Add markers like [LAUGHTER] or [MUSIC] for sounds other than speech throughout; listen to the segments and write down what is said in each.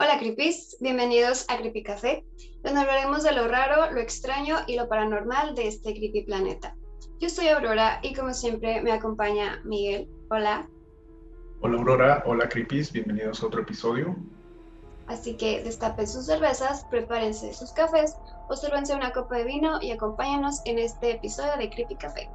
Hola Creepies, bienvenidos a Creepy Café, donde hablaremos de lo raro, lo extraño y lo paranormal de este creepy planeta. Yo soy Aurora y como siempre me acompaña Miguel. Hola. Hola Aurora, hola Creepies, bienvenidos a otro episodio. Así que destapen sus cervezas, prepárense sus cafés o sírvanse una copa de vino y acompáñanos en este episodio de Creepy Café.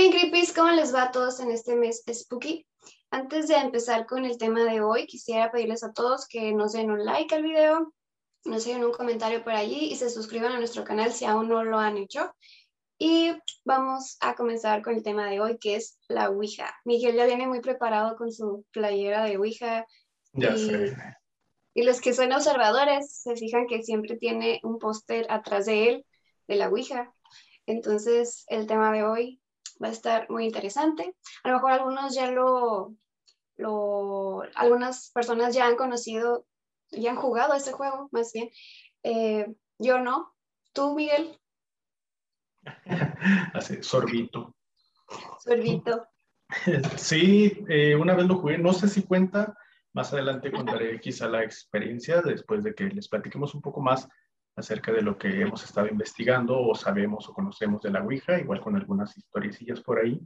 Bien, Creepies, ¿cómo les va a todos en este mes Spooky? Antes de empezar con el tema de hoy, quisiera pedirles a todos que nos den un like al video, nos dejen un comentario por allí y se suscriban a nuestro canal si aún no lo han hecho. Y vamos a comenzar con el tema de hoy, que es la Ouija. Miguel ya viene muy preparado con su playera de Ouija. Ya y, sé. Y los que son observadores se fijan que siempre tiene un póster atrás de él de la Ouija. Entonces, el tema de hoy va a estar muy interesante. A lo mejor algunos ya lo, lo algunas personas ya han conocido, ya han jugado este juego, más bien. Eh, yo no. ¿Tú, Miguel? [LAUGHS] Así, sorbito. Sorbito. [LAUGHS] Sí, eh, una vez lo jugué, no sé si cuenta, más adelante contaré quizá la experiencia después de que les platiquemos un poco más acerca de lo que hemos estado investigando o sabemos o conocemos de la Ouija, igual con algunas historiecillas por ahí.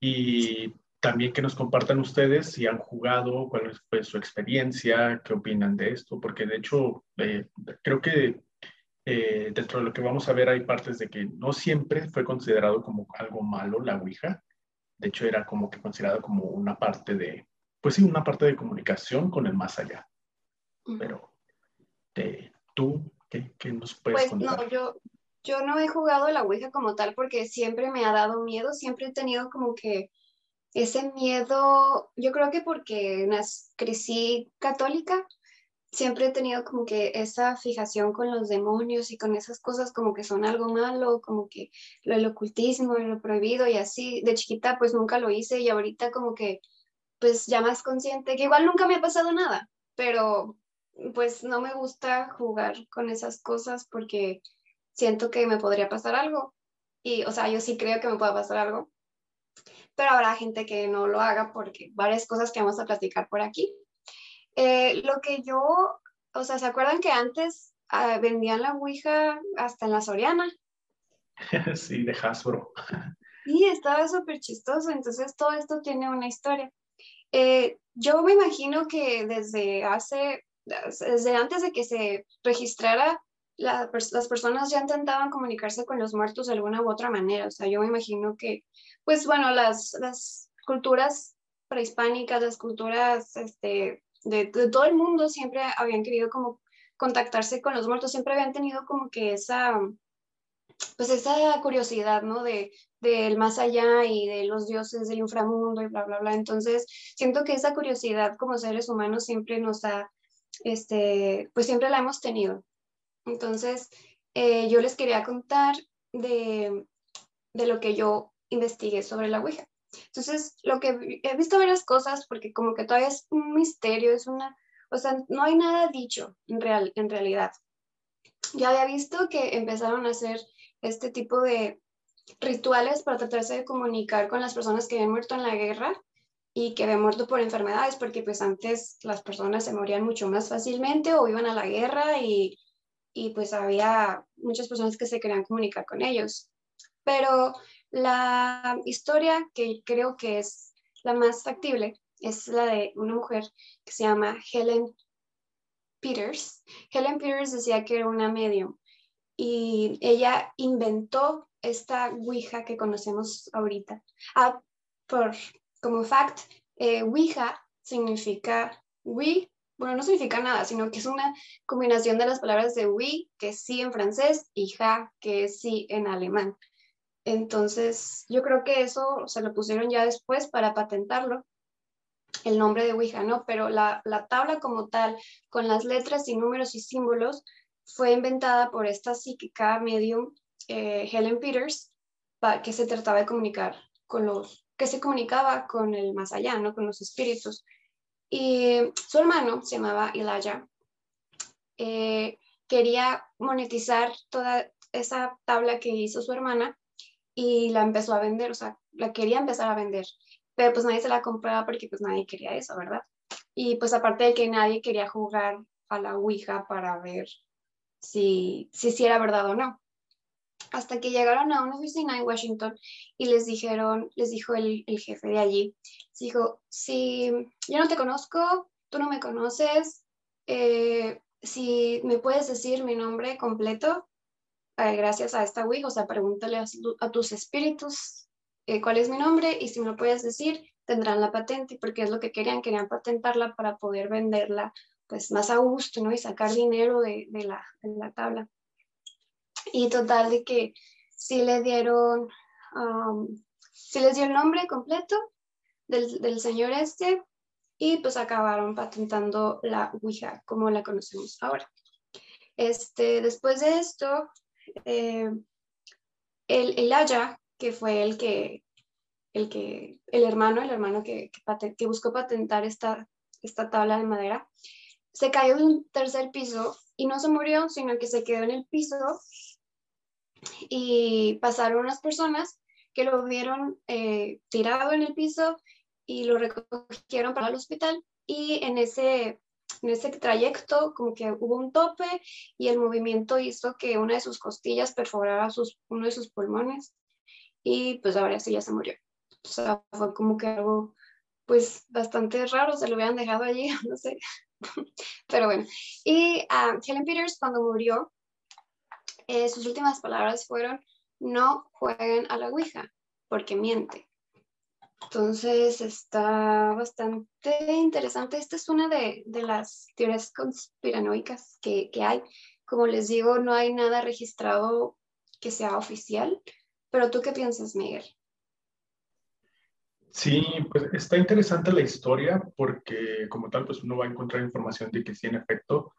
Y también que nos compartan ustedes si han jugado, cuál es pues, su experiencia, qué opinan de esto, porque de hecho eh, creo que eh, dentro de lo que vamos a ver hay partes de que no siempre fue considerado como algo malo la Ouija. De hecho era como que considerado como una parte de, pues sí, una parte de comunicación con el más allá. Pero eh, tú, ¿qué, qué, nos puedes pues, contar? No, yo, yo no he jugado la Ouija como tal porque siempre me ha dado miedo, siempre he tenido como que ese miedo, yo creo que porque nas, crecí católica, siempre he tenido como que esa fijación con los demonios y con esas cosas como que son algo malo, como que lo del ocultismo, lo prohibido y así. De chiquita pues nunca lo hice y ahorita como que pues ya más consciente, que igual nunca me ha pasado nada, pero pues no me gusta jugar con esas cosas porque siento que me podría pasar algo. Y, o sea, yo sí creo que me pueda pasar algo, pero habrá gente que no lo haga porque varias cosas que vamos a platicar por aquí. Eh, lo que yo, o sea, ¿se acuerdan que antes uh, vendían la Ouija hasta en la Soriana? [LAUGHS] Sí, de Hasbro. [LAUGHS] Sí, estaba súper chistoso, entonces todo esto tiene una historia. Eh, yo me imagino que desde hace, desde antes de que se registrara, la, las personas ya intentaban comunicarse con los muertos de alguna u otra manera. O sea, yo me imagino que, pues bueno, las, las culturas prehispánicas, las culturas este, de, de, todo el mundo siempre habían querido como contactarse con los muertos, siempre habían tenido como que esa, pues esa curiosidad, ¿no? De del más allá y de los dioses del inframundo y bla, bla, bla. Entonces, siento que esa curiosidad como seres humanos siempre nos ha, este, pues siempre la hemos tenido. Entonces, eh, yo les quería contar de, de lo que yo investigué sobre la Ouija. Entonces, lo que he visto varias cosas porque como que todavía es un misterio, es una, o sea, no hay nada dicho en, real, en realidad. Ya había visto que empezaron a hacer este tipo de rituales para tratarse de comunicar con las personas que habían muerto en la guerra y que habían muerto por enfermedades, porque pues antes las personas se morían mucho más fácilmente o iban a la guerra y, y pues había muchas personas que se querían comunicar con ellos. Pero la historia que creo que es la más factible es la de una mujer que se llama Helen Peters. Helen Peters decía que era una medium y ella inventó esta Ouija que conocemos ahorita. Ah, por, como fact, eh, Ouija significa we, bueno, no significa nada, sino que es una combinación de las palabras de we, que es sí en francés, y ja, que es sí en alemán. Entonces, yo creo que eso se lo pusieron ya después para patentarlo, el nombre de Ouija, ¿no? Pero la, la tabla como tal, con las letras y números y símbolos, fue inventada por esta psíquica medium eh, Helen Peters, que se trataba de comunicar con los, que se comunicaba con el más allá, ¿no? Con los espíritus. Y su hermano se llamaba Elijah. Eh, quería monetizar toda esa tabla que hizo su hermana y la empezó a vender, o sea, la quería empezar a vender, pero pues nadie se la compraba porque pues nadie quería eso, ¿verdad? Y pues aparte de que nadie quería jugar a la Ouija para ver si, si, era verdad o no. Hasta que llegaron a una oficina en Washington y les dijeron, les dijo el, jefe de allí, dijo, si yo no te conozco, tú no me conoces, eh, si me puedes decir mi nombre completo, eh, gracias a esta Ouija, o sea, pregúntale a, tus espíritus eh, cuál es mi nombre y si me lo puedes decir, tendrán la patente, porque es lo que querían, querían patentarla para poder venderla pues más a gusto, ¿no? Y sacar dinero de, la, la, tabla. Y total de que sí le dieron, um, sí les dio el nombre completo del, del señor este y pues acabaron patentando la Ouija como la conocemos ahora. Este, después de esto, eh, el, el Aya, que fue el que, el que, el hermano, el hermano que, que, buscó patentar esta, esta tabla de madera, se cayó de un tercer piso y no se murió, sino que se quedó en el piso y pasaron unas personas que lo vieron eh, tirado en el piso y lo recogieron para el hospital y en ese, en ese trayecto como que hubo un tope y el movimiento hizo que una de sus costillas perforara sus, uno de sus pulmones y pues ahora sí ya se murió. O sea, fue como que algo pues bastante raro, se lo hubieran dejado allí, [LAUGHS] no sé. Pero bueno, y uh, Helen Peters cuando murió, eh, sus últimas palabras fueron, no jueguen a la Ouija, porque miente. Entonces está bastante interesante. Esta es una de, de las teorías conspiranoicas que, que, hay. Como les digo, no hay nada registrado que sea oficial. Pero tú qué piensas, Miguel? Sí, pues está interesante la historia porque como tal, pues uno va a encontrar información de que sí, en efecto,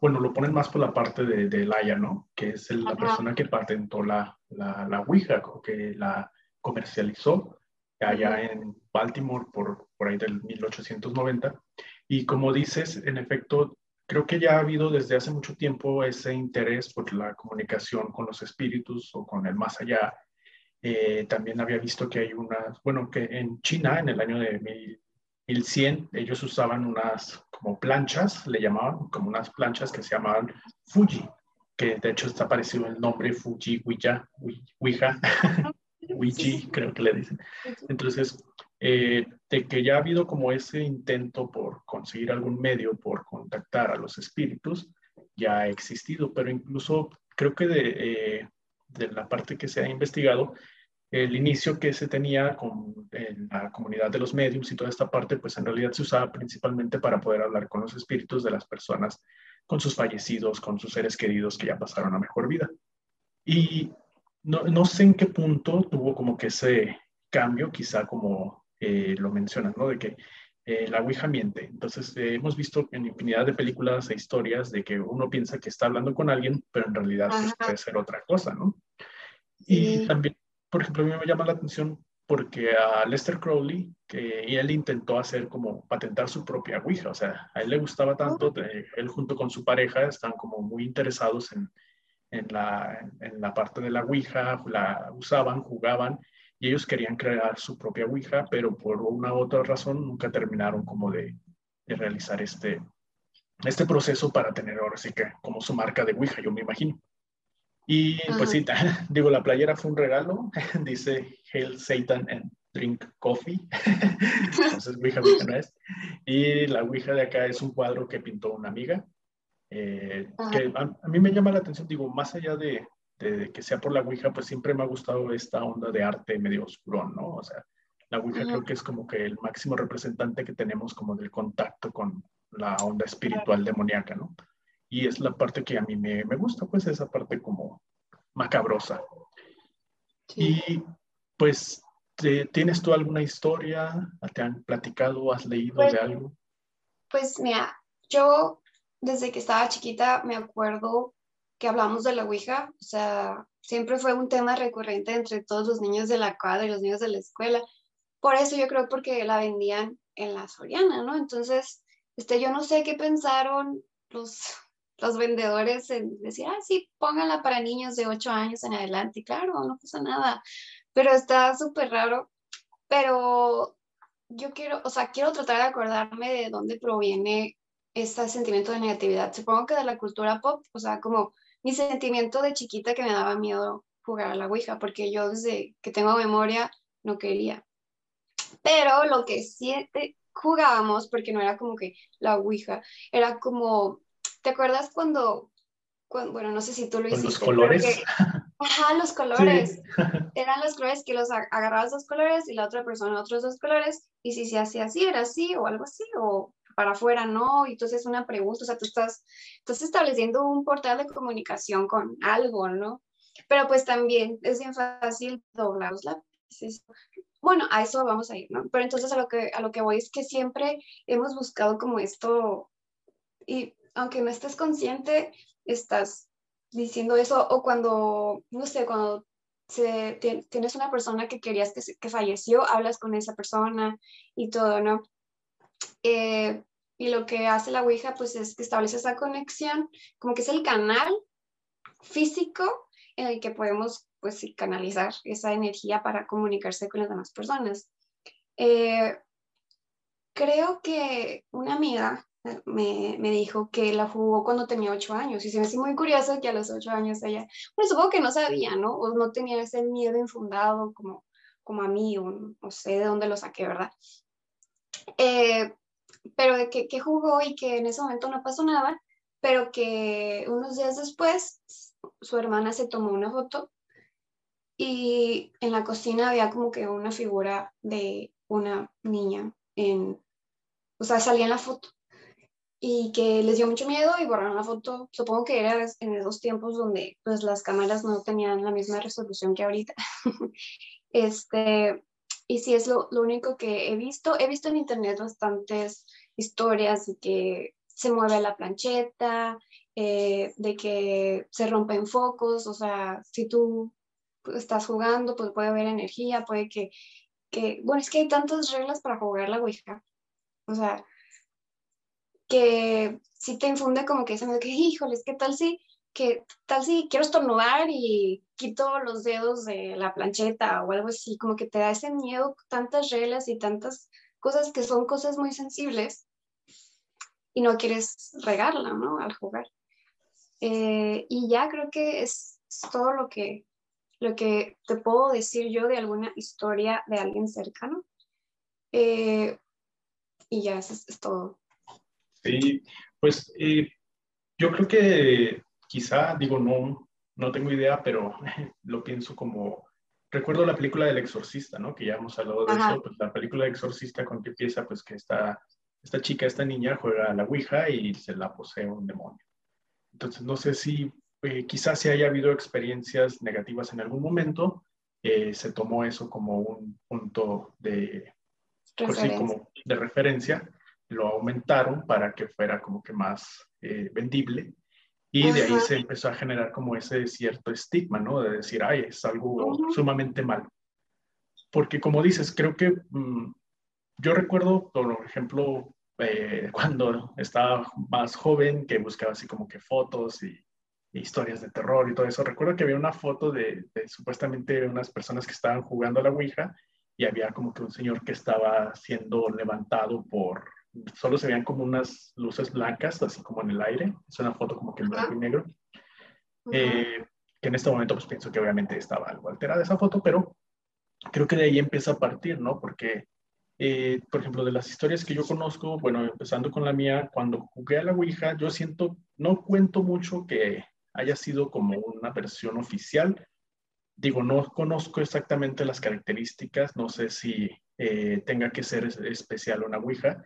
bueno, lo ponen más por la parte de, de Laia, ¿no? Que es la persona que patentó la, la, la Ouija, que la comercializó allá en Baltimore por, por ahí del 1890. Y como dices, en efecto, creo que ya ha habido desde hace mucho tiempo ese interés por la comunicación con los espíritus o con el más allá eh, también había visto que hay unas, bueno, que en China en el año de 1100 ellos usaban unas como planchas, le llamaban como unas planchas que se llamaban Fuji, que de hecho está parecido el nombre Fuji, Ouija, Ouija, Ouija, creo que le dicen. Entonces, eh, de que ya ha habido como ese intento por conseguir algún medio, por contactar a los espíritus, ya ha existido, pero incluso creo que de, eh, de la parte que se ha investigado, el inicio que se tenía con en la comunidad de los mediums y toda esta parte, pues en realidad se usaba principalmente para poder hablar con los espíritus de las personas, con sus fallecidos, con sus seres queridos que ya pasaron a mejor vida. Y no, no sé en qué punto tuvo como que ese cambio, quizá como eh, lo mencionan, ¿no? De que eh, la Ouija miente. Entonces, eh, hemos visto en infinidad de películas e historias de que uno piensa que está hablando con alguien, pero en realidad pues, puede ser otra cosa, ¿no? Y también, por ejemplo, a mí me llama la atención porque a Lester Crowley, que él intentó hacer como patentar su propia Ouija, o sea, a él le gustaba tanto, oh. él junto con su pareja están como muy interesados en, en, la, en la parte de la Ouija, la usaban, jugaban, y ellos querían crear su propia Ouija, pero por una u otra razón nunca terminaron como de, de realizar este, este proceso para tener ahora sí que como su marca de Ouija, yo me imagino. Y pues sí, [LAUGHS] digo, la playera fue un regalo, [LAUGHS] dice Hail Satan and Drink Coffee, [LAUGHS] entonces Ouija, Ouija no es. Y la Ouija de acá es un cuadro que pintó una amiga, eh, que a, mí me llama la atención, digo, más allá de, de, que sea por la Ouija, pues siempre me ha gustado esta onda de arte medio oscuro, ¿no? O sea, la Ouija creo que es como que el máximo representante que tenemos como del contacto con la onda espiritual demoníaca, ¿no? Y es la parte que a mí me, me gusta, pues esa parte como macabrosa. Y pues, ¿tienes tú alguna historia? ¿Te han platicado? ¿Has leído de pues, algo? Pues mira, yo desde que estaba chiquita me acuerdo que hablamos de la Ouija, o sea, siempre fue un tema recurrente entre todos los niños de la cuadra y los niños de la escuela. por eso yo creo porque la vendían en la Soriana, ¿no? Entonces, este, yo no sé qué pensaron los, los vendedores en decir, ah, sí, pónganla para niños de 8 años en adelante. Y claro, no pasa nada, pero está súper raro. Pero yo quiero, o sea, quiero tratar de acordarme de dónde proviene este sentimiento de negatividad. Supongo que de la cultura pop, o sea, como mi sentimiento de chiquita que me daba miedo jugar a la Ouija, porque yo desde que tengo memoria no quería. Pero lo que sí jugábamos, porque no era como que la Ouija, era como, ¿te acuerdas cuando, bueno, no sé si tú lo hiciste. Los colores. ajá, los colores. [LAUGHS] Eran los colores que los agarrabas dos colores y la otra persona otros dos colores, y si se hacía así, era así o algo así, o para afuera, ¿no? Y entonces una pregunta, o sea, tú estás, estás estableciendo un portal de comunicación con algo, ¿no? Pero pues también es bien fácil doblar los lápices. Bueno, a eso vamos a ir, ¿no? Pero entonces a lo que, a lo que voy es que siempre hemos buscado como esto, y aunque no estés consciente, estás diciendo eso, o cuando, no sé, cuando se, tienes una persona que querías que, que, falleció, hablas con esa persona y todo, ¿no? Eh, y lo que hace la Ouija, pues es que establece esa conexión, como que es el canal físico en el que podemos pues canalizar esa energía para comunicarse con las demás personas. Eh, creo que una amiga me, me, dijo que la jugó cuando tenía ocho años y se me hace muy curioso que a los ocho años ella, pues supongo que no sabía, ¿no? O no tenía ese miedo infundado como, como a mí, o no sé de dónde lo saqué, ¿verdad? Eh, pero de que, que jugó y que en ese momento no pasó nada, pero que unos días después su hermana se tomó una foto y en la cocina había como que una figura de una niña en, o sea, salía en la foto y que les dio mucho miedo y borraron la foto. Supongo que era en esos tiempos donde pues las cámaras no tenían la misma resolución que ahorita. [LAUGHS] este, y sí es lo, lo, único que he visto. He visto en internet bastantes historias de que se mueve la plancheta, eh, de que se rompen focos, o sea, si tú estás jugando, pues puede haber energía, puede que, que, bueno, es que hay tantas reglas para jugar la Ouija, o sea, que si te infunde como que ese miedo que, híjoles, ¿qué tal si, que tal si quiero estornudar y quito los dedos de la plancheta o algo así, como que te da ese miedo, tantas reglas y tantas cosas que son cosas muy sensibles y no quieres regarla, ¿no? Al jugar. Eh, y ya creo que es todo lo que lo que te puedo decir yo de alguna historia de alguien cercano. Eh, y ya, eso es, todo. Sí, pues eh, yo creo que quizá, digo, no, no tengo idea, pero [LAUGHS] lo pienso como, recuerdo la película del exorcista, ¿no? Que ya hemos hablado de eso, pues la película del exorcista con que empieza, pues que esta, esta chica, esta niña juega a la Ouija y se la posee un demonio. Entonces, no sé si eh, quizás si haya habido experiencias negativas en algún momento, eh, se tomó eso como un punto de, pues como de referencia, lo aumentaron para que fuera como que más eh, vendible y de ahí se empezó a generar como ese cierto estigma, ¿no? De decir, ay, es algo sumamente malo. Porque como dices, creo que mm, yo recuerdo, por ejemplo, [LAUGHS] cuando estaba más joven, que buscaba así como que fotos y historias de terror y todo eso. Recuerdo que había una foto de, supuestamente unas personas que estaban jugando a la Ouija y había como que un señor que estaba siendo levantado por, solo se veían como unas luces blancas, así como en el aire. Es una foto como que en blanco y negro. Eh, que en este momento pues pienso que obviamente estaba algo alterada esa foto, pero creo que de ahí empieza a partir, ¿no? Porque, eh, por ejemplo, de las historias que yo conozco, bueno, empezando con la mía, cuando jugué a la Ouija, yo siento, no cuento mucho que haya sido como una versión oficial. Digo, no conozco exactamente las características, no sé si eh, tenga que ser especial una Ouija.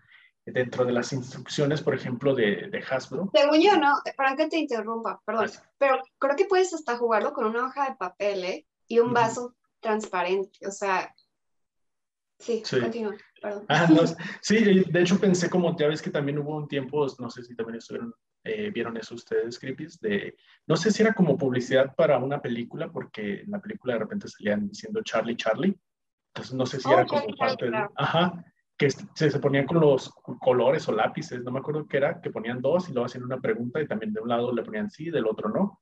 Dentro de las instrucciones, por ejemplo, de, de Hasbro. Según yo, no, para que te interrumpa, perdón, pero creo que puedes hasta jugarlo con una hoja de papel ¿eh? y un vaso transparente, o sea, sí, sí. continúa. Perdón. Ah, no, [LAUGHS] sí, de hecho pensé como, ya ves que también hubo un tiempo, no sé si también estuvieron eh, vieron eso ustedes, Creepies, de, no sé si era como publicidad para una película, porque en la película de repente salían diciendo Charlie, Charlie. Entonces no sé si era como parte de... Ajá, que se, se, ponían con los colores o lápices, no me acuerdo qué era, que ponían dos y luego hacían una pregunta y también de un lado le ponían sí, del otro no.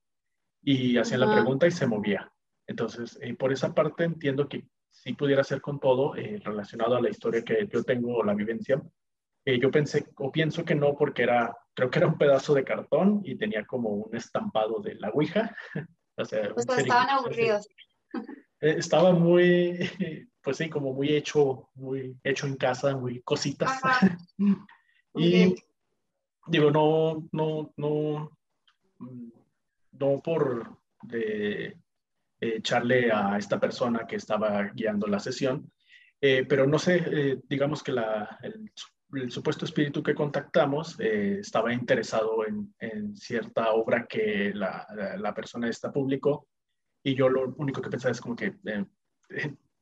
Y hacían la pregunta y se movía. Entonces, eh, por esa parte entiendo que si pudiera ser con todo eh, relacionado a la historia que yo tengo o la vivencia. Eh, yo pensé o pienso que no porque era, creo que era un pedazo de cartón y tenía como un estampado de la Ouija. [LAUGHS] o sea, pues estaban aburridos. Eh, estaba muy, pues sí, como muy hecho, muy hecho en casa, muy cositas. [LAUGHS] y digo, no, no, no, no por de echarle a esta persona que estaba guiando la sesión, eh, pero no sé, eh, digamos que la, el, supuesto espíritu que contactamos estaba interesado en, en, cierta obra que la, la, persona esta publicó y yo lo único que pensaba es como que eh,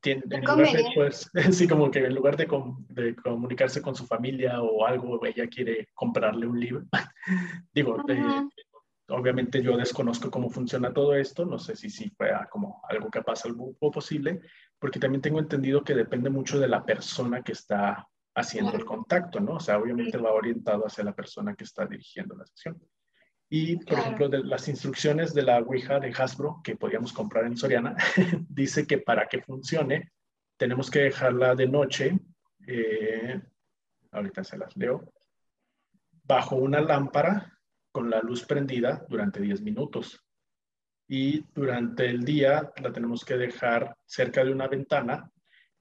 tiene, en lugar de, pues, [LAUGHS] sí, como que en lugar de, de, comunicarse con su familia o algo, ella quiere comprarle un libro. [LAUGHS] Digo, eh, obviamente yo desconozco cómo funciona todo esto, no sé si sí fue como algo que pasa lo posible, porque también tengo entendido que depende mucho de la persona que está haciendo el contacto, ¿no? O sea, obviamente va orientado hacia la persona que está dirigiendo la sesión. Y, por ejemplo, de las instrucciones de la Ouija de Hasbro que podíamos comprar en Soriana, [LAUGHS] dice que para que funcione tenemos que dejarla de noche, eh, ahorita se las leo, bajo una lámpara con la luz prendida durante 10 minutos. Y durante el día la tenemos que dejar cerca de una ventana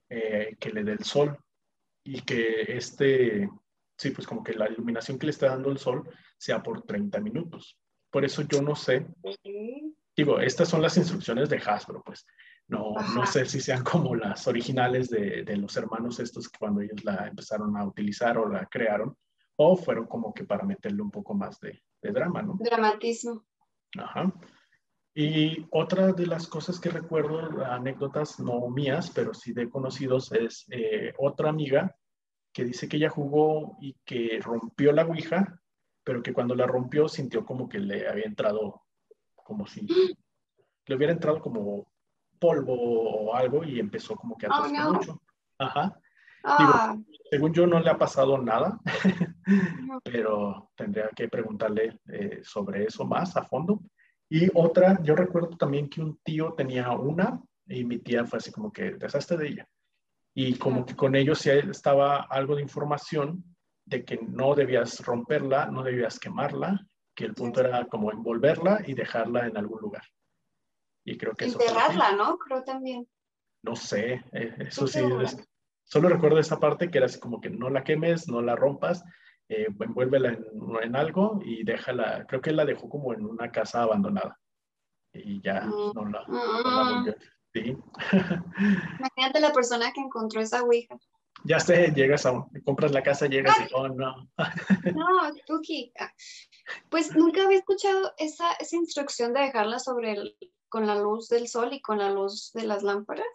eh, que le dé el sol y que este, sí, pues como que la iluminación que le está dando el sol sea por 30 minutos. Por eso yo no sé, digo, estas son las instrucciones de Hasbro, pues no, no sé si sean como las originales de, de, los hermanos estos cuando ellos la empezaron a utilizar o la crearon, o fueron como que para meterle un poco más de, de drama, ¿no? Dramatismo. Ajá. Y otra de las cosas que recuerdo, anécdotas no mías, pero sí de conocidos, es eh, otra amiga que dice que ella jugó y que rompió la Ouija, pero que cuando la rompió sintió como que le había entrado, como si le hubiera entrado como polvo o algo y empezó como que a oh, mucho. Ajá. Ah. según yo no le ha pasado nada, [LAUGHS] pero tendría que preguntarle eh, sobre eso más a fondo. Y otra, yo recuerdo también que un tío tenía una y mi tía fue así como que deshazte de ella y como que con ellos ya estaba algo de información de que no debías romperla, no debías quemarla, que el punto era como envolverla y dejarla en algún lugar. Y creo que Enterrarla, ¿no? Creo también. No sé, eh, eso sí. solo recuerdo esa parte que era así como que no la quemes, no la rompas, eh, envuélvela en, en, algo y déjala, creo que la dejó como en una casa abandonada. Y ya mm. no la, no la volvió. Sí. [LAUGHS] Imagínate la persona que encontró esa Ouija. Ya llegas a, compras la casa, llegas y, oh, no. [LAUGHS] no, Tuki. Ah, pues nunca había escuchado esa, esa instrucción de dejarla sobre con la luz del sol y con la luz de las lámparas.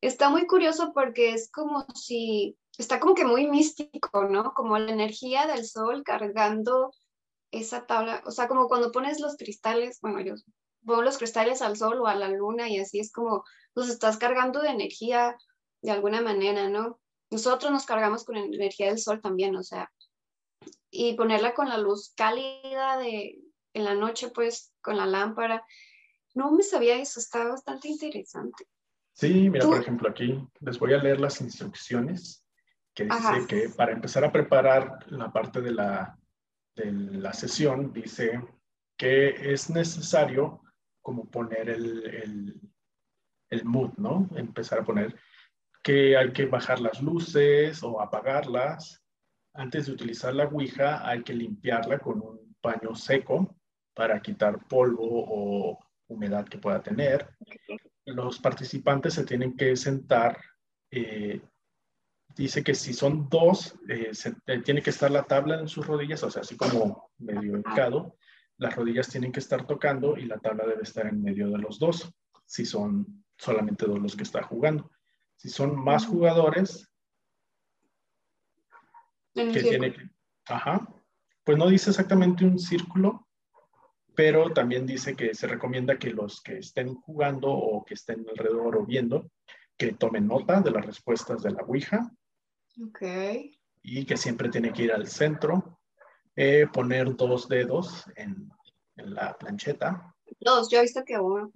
Está muy curioso porque es como si, está como que muy místico, ¿no? Como la energía del sol cargando esa tabla, o sea, como cuando pones los cristales, bueno, yo pongo los cristales al sol o a la luna y así es como los estás cargando de energía de alguna manera, ¿no? Nosotros nos cargamos con energía del sol también, o sea, y ponerla con la luz cálida de en la noche, pues, con la lámpara. No me sabía eso, está bastante interesante. Sí, mira, por ejemplo, aquí les voy a leer las instrucciones que dice que para empezar a preparar la parte de la, de la sesión, dice que es necesario como poner el, el, el mood, ¿no? Empezar a poner que hay que bajar las luces o apagarlas. Antes de utilizar la Ouija hay que limpiarla con un paño seco para quitar polvo o humedad que pueda tener. Los participantes se tienen que sentar. Eh, dice que si son dos, eh, eh, tiene que estar la tabla en sus rodillas, o sea, así como medio hincado, las rodillas tienen que estar tocando y la tabla debe estar en medio de los dos, si son solamente dos los que están jugando. Si son más jugadores, que tiene que, ajá, pues no dice exactamente un círculo, pero también dice que se recomienda que los que estén jugando o que estén alrededor o viendo que tome nota de las respuestas de la Ouija. Ok. Y que siempre tiene que ir al centro, eh, poner dos dedos en, en, la plancheta. Dos, yo he visto que uno.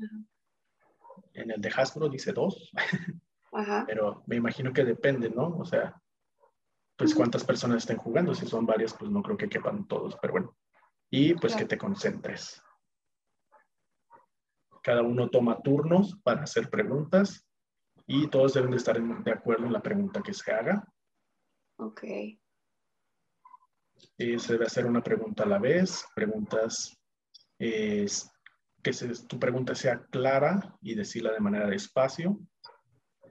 En el de Hasbro dice dos. [LAUGHS] Ajá. Pero me imagino que depende, ¿no? O sea, pues cuántas personas estén jugando. Si son varias, pues no creo que quepan todos, pero bueno. Y pues que te concentres. Cada uno toma turnos para hacer preguntas y todos deben de estar de acuerdo en la pregunta que se haga. Ok. Y se debe hacer una pregunta a la vez, preguntas, que tu pregunta sea clara y decirla de manera despacio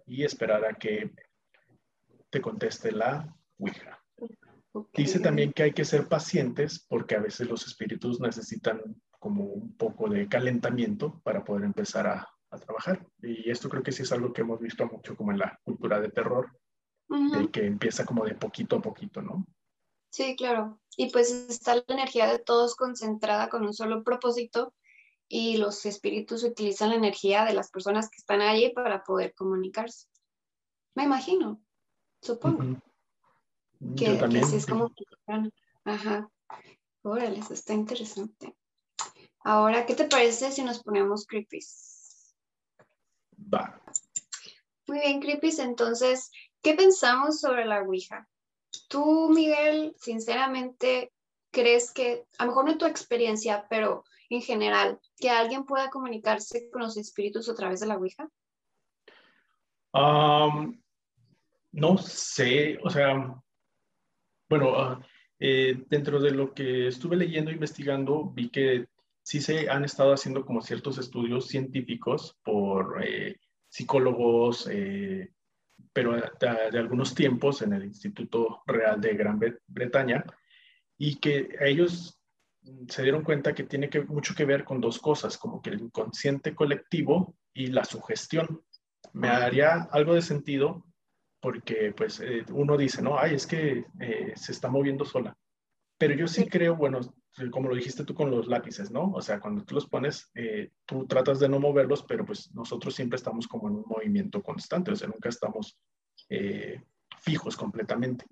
y esperar a que te conteste la Ouija. Dice también que hay que ser pacientes porque a veces los espíritus necesitan como un poco de calentamiento para poder empezar a, trabajar. Y esto creo que sí es algo que hemos visto mucho como en la cultura de terror, de que empieza como de poquito a poquito, ¿no? Sí, claro. Y pues está la energía de todos concentrada con un solo propósito y los espíritus utilizan la energía de las personas que están allí para poder comunicarse. Me imagino, supongo. Que, también, así es como Ajá. Órale, eso está interesante. Ahora, ¿qué te parece si nos ponemos creepies? Va. Muy bien, creepies. Entonces, ¿qué pensamos sobre la Ouija? Tú, Miguel, sinceramente, crees que, a lo mejor no tu experiencia, pero en general, que alguien pueda comunicarse con los espíritus a través de la Ouija? no sé, o sea, bueno, ah, eh, dentro de lo que estuve leyendo e investigando, vi que sí se han estado haciendo como ciertos estudios científicos por eh, psicólogos, eh, pero de, algunos tiempos en el Instituto Real de Gran Bretaña, y que ellos se dieron cuenta que tiene que, mucho que ver con dos cosas, como que el inconsciente colectivo y la sugestión. Me haría algo de sentido porque pues eh, uno dice, no, ay, es que eh, se está moviendo sola. Pero yo sí creo, bueno, como lo dijiste tú con los lápices, ¿no? O sea, cuando tú los pones, eh, tú tratas de no moverlos, pero pues nosotros siempre estamos como en un movimiento constante, o sea, nunca estamos fijos completamente.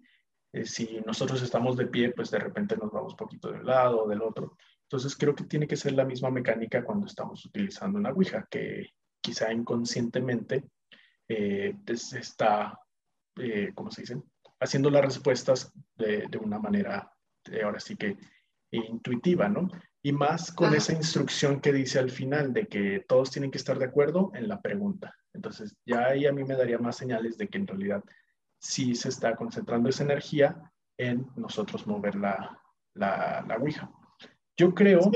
Si nosotros estamos de pie, pues de repente nos vamos poquito de un lado o del otro. Entonces creo que tiene que ser la misma mecánica cuando estamos utilizando una Ouija, que quizá inconscientemente pues, está eh, ¿cómo se dice? Haciendo las respuestas de, de una manera, eh, ahora sí que intuitiva, ¿no? Y más con esa instrucción que dice al final de que todos tienen que estar de acuerdo en la pregunta. Entonces, ya ahí a mí me daría más señales de que en realidad sí se está concentrando esa energía en nosotros mover la, la, la Ouija. Yo creo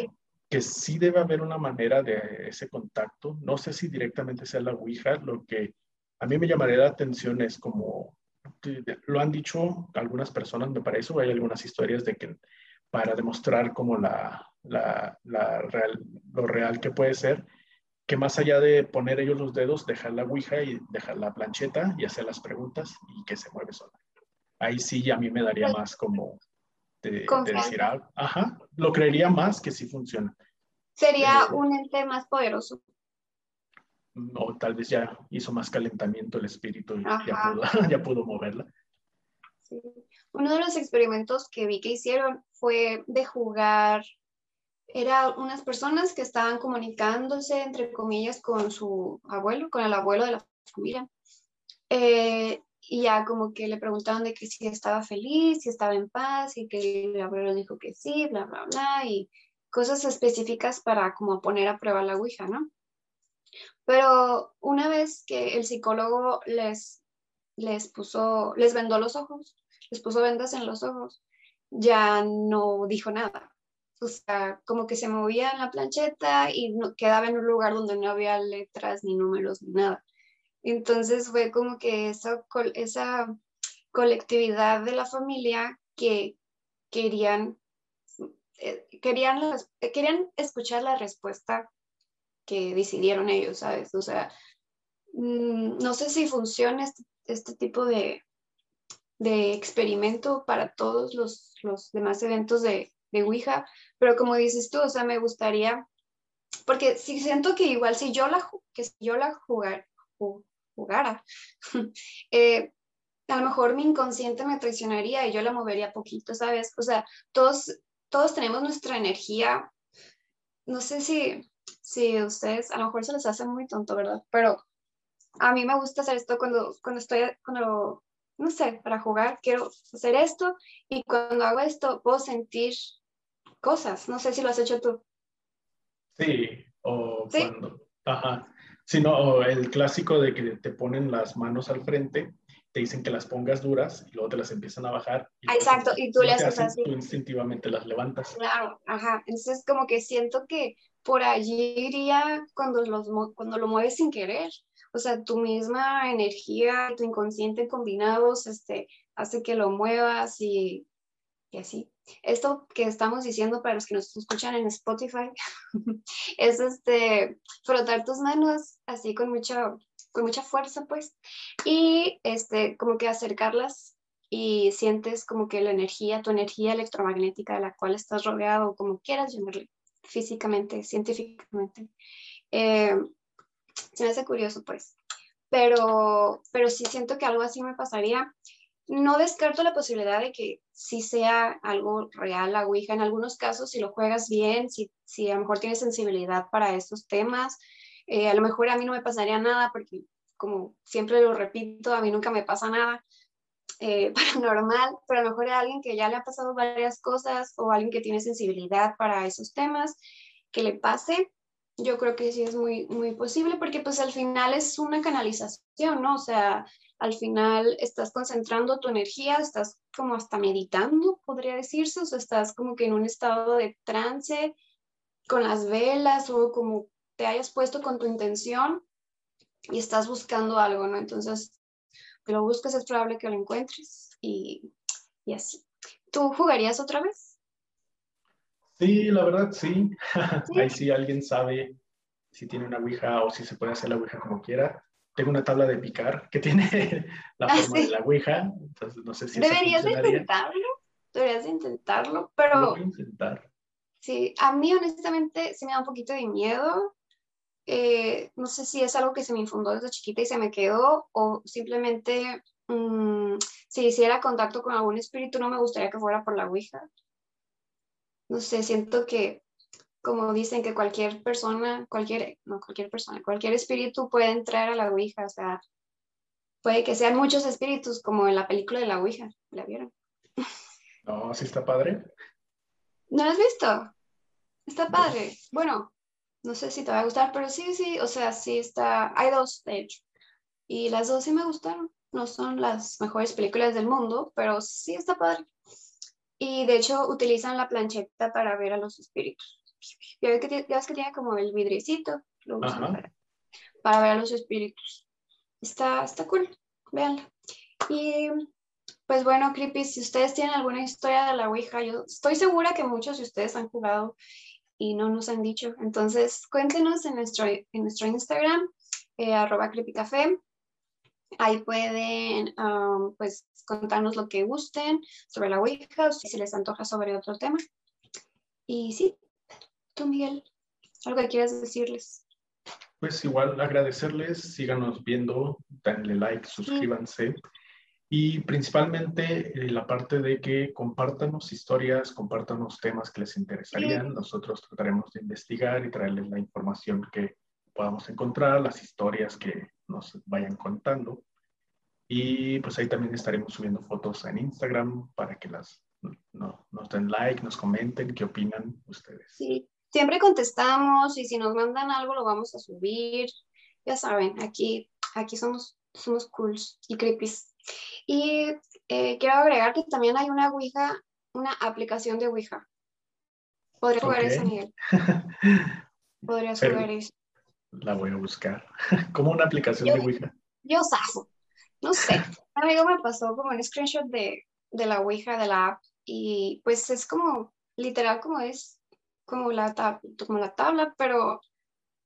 que sí debe haber una manera de ese contacto. No sé si directamente sea la Ouija, lo que a mí me llamaría la atención es como, lo han dicho algunas personas, me parece, o hay algunas historias de que para demostrar como la, la, real, lo real que puede ser, que más allá de poner ellos los dedos, dejar la ouija y dejar la plancheta y hacer las preguntas y que se mueve sola. Ahí sí a mí me daría más como de, decir, ah, ajá, lo creería más que sí funciona. Sería un ente más poderoso o tal vez ya hizo más calentamiento el espíritu y ya pudo, [LAUGHS] ya pudo, moverla. Sí. Uno de los experimentos que vi que hicieron fue de jugar, eran unas personas que estaban comunicándose, entre comillas, con su abuelo, con el abuelo de la familia. Eh, y ya como que le preguntaban de que si estaba feliz, si estaba en paz, y que el abuelo dijo que sí, bla, bla, bla, y cosas específicas para como poner a prueba la Ouija, ¿no? Pero una vez que el psicólogo les, les puso, les vendó los ojos, les puso vendas en los ojos, ya no dijo nada. O sea, como que se movía en la plancheta y no, quedaba en un lugar donde no había letras ni números ni nada. Entonces fue como que esa, esa colectividad de la familia que querían, eh, querían, querían escuchar la respuesta que decidieron ellos, ¿sabes? O sea, mm, no sé si funciona este, este tipo de, de, experimento para todos los, los demás eventos de, de, Ouija, pero como dices tú, o sea, me gustaría, porque si siento que igual si yo la, que si yo la jugar, jugara. [LAUGHS] eh, a lo mejor mi inconsciente me traicionaría y yo la movería poquito, ¿sabes? O sea, todos, todos tenemos nuestra energía. No sé si, si ustedes, a lo mejor se les hace muy tonto, ¿verdad? Pero a mí me gusta hacer esto cuando, cuando estoy, cuando, no sé, para jugar, quiero hacer esto y cuando hago esto puedo sentir cosas. No sé si lo has hecho tú. Sí, o cuando, ajá, sino o el clásico de que te ponen las manos al frente te dicen que las pongas duras y luego te las empiezan a bajar. Y Exacto, y tú le haces así. Tú instintivamente las levantas. Claro, ajá. Entonces, como que siento que por allí iría cuando, los, cuando lo mueves sin querer. O sea, tu misma energía, tu inconsciente combinados, este, hace que lo muevas y, y así. Esto que estamos diciendo para los que nos escuchan en Spotify [LAUGHS] es este, frotar tus manos así con mucha con mucha fuerza, pues, y este, como que acercarlas y sientes como que la energía, tu energía electromagnética de la cual estás rodeado, como quieras llamarle, físicamente, científicamente. Eh, se me hace curioso, pues, pero, pero sí siento que algo así me pasaría. No descarto la posibilidad de que sí sea algo real la Ouija. En algunos casos, si lo juegas bien, si, si a lo mejor tienes sensibilidad para estos temas, eh, a lo mejor a mí no me pasaría nada porque, como siempre lo repito, a mí nunca me pasa nada eh, [LAUGHS] paranormal, pero a lo mejor a alguien que ya le ha pasado varias cosas o alguien que tiene sensibilidad para esos temas, que le pase, yo creo que sí es muy, muy posible porque pues al final es una canalización, ¿no? O sea, al final estás concentrando tu energía, estás como hasta meditando, podría decirse, o estás como que en un estado de trance con las velas o como te hayas puesto con tu intención y estás buscando algo, ¿no? Entonces, que lo busques es probable que lo encuentres y, y así. ¿Tú jugarías otra vez? Sí, la verdad, [LAUGHS] sí. Ahí sí alguien sabe si tiene una Ouija o si se puede hacer la Ouija como quiera. Tengo una tabla de picar que [LAUGHS] tiene la ah, forma de la Ouija, entonces no sé si Deberías intentarlo, deberías intentarlo, pero... Lo voy a intentar. Sí, a mí honestamente sí me da un poquito de miedo eh, no sé si es algo que se me infundó desde chiquita y se me quedó o simplemente mm, si hiciera contacto con algún espíritu no me gustaría que fuera por la Ouija. No sé, siento que como dicen que cualquier persona, cualquier, no cualquier persona, cualquier espíritu puede entrar a la Ouija, o sea, puede que sean muchos espíritus como en la película de la Ouija, ¿la vieron? [LAUGHS] No, sí está padre. ¿No lo has visto? Está padre. Bueno, no sé si te va a gustar, pero sí, sí, o sea, sí está, hay dos, de hecho, y las dos sí me gustaron. No son las mejores películas del mundo, pero sí está padre. Y de hecho utilizan la plancheta para ver a los espíritus. Ya ves que, ya que tiene como el vidricito, lo usan para, ver a los espíritus. Está, está cool, véanla. Y pues bueno, Creepy, si ustedes tienen alguna historia de la Ouija, yo estoy segura que muchos de ustedes han jugado y no nos han dicho. Entonces, cuéntenos en nuestro, en nuestro Instagram, eh, arroba creepycafé. Ahí pueden um, pues contarnos lo que gusten sobre la Ouija o si les antoja sobre otro tema. Y sí, tú Miguel, algo que quieras decirles. Pues igual agradecerles, síganos viendo, denle like, suscríbanse. Y principalmente eh, la parte de que compártanos historias, compártanos temas que les interesarían. Nosotros trataremos de investigar y traerles la información que podamos encontrar, las historias que nos vayan contando. Y pues ahí también estaremos subiendo fotos en Instagram para que las no, nos den like, nos comenten qué opinan ustedes. Sí, siempre contestamos y si nos mandan algo lo vamos a subir. Ya saben, aquí, aquí somos, somos cools y creepies. Y eh, quiero agregar que también hay una Ouija, una aplicación de Ouija. Podría jugar eso, Miguel. [LAUGHS] Podrías jugar eso. La voy a buscar. [LAUGHS] como una aplicación de Ouija. Yo saco. No sé. Un amigo me pasó como un screenshot de, de la Ouija, de la app. Y pues es como, literal, como es, como la, como la tabla, pero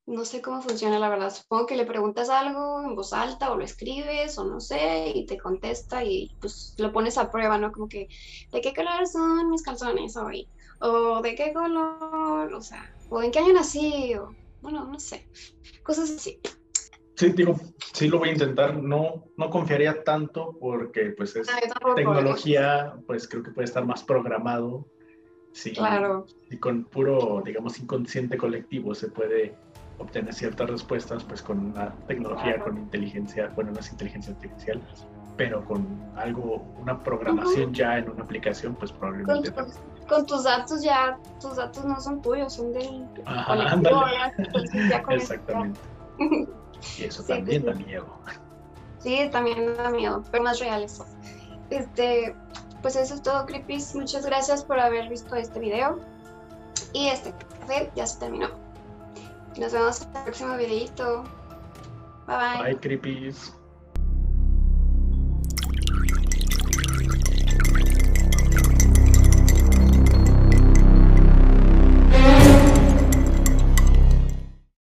no sé cómo funciona, la verdad. Supongo que le preguntas algo en voz alta o lo escribes o no sé y te contesta y pues lo pones a prueba, ¿no? Como que, ¿de qué color son mis calzones hoy? O ¿de qué color? O sea, ¿o en qué año nací? O, bueno, no sé. Cosas así. Sí, digo, sí lo voy a intentar. No, no confiaría tanto porque pues es tecnología, pues creo que puede estar más programado. Sí, claro. Y con puro, digamos, inconsciente colectivo se puede obtener ciertas respuestas, pues con una tecnología, con inteligencia, bueno, no es inteligencia artificial, pero con algo, una programación ya en una aplicación, pues probablemente. Con, tus datos ya, tus datos no son tuyos, son del colectivo. Exactamente. [LAUGHS] Y eso también da miedo. Sí, también da miedo, pero más reales. Este, pues eso es todo, Creepies. Muchas gracias por haber visto este video. Y este café ya se terminó. Nos vemos en el próximo videito. Bye bye. Bye, Creepies.